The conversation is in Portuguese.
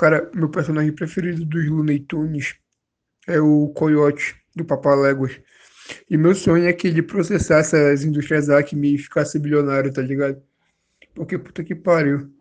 Cara, meu personagem preferido dos Looney Tunes é o Coyote, do Papaléguas. E meu sonho é que ele processasse as indústrias Acme e ficasse bilionário, tá ligado? Porque puta que pariu.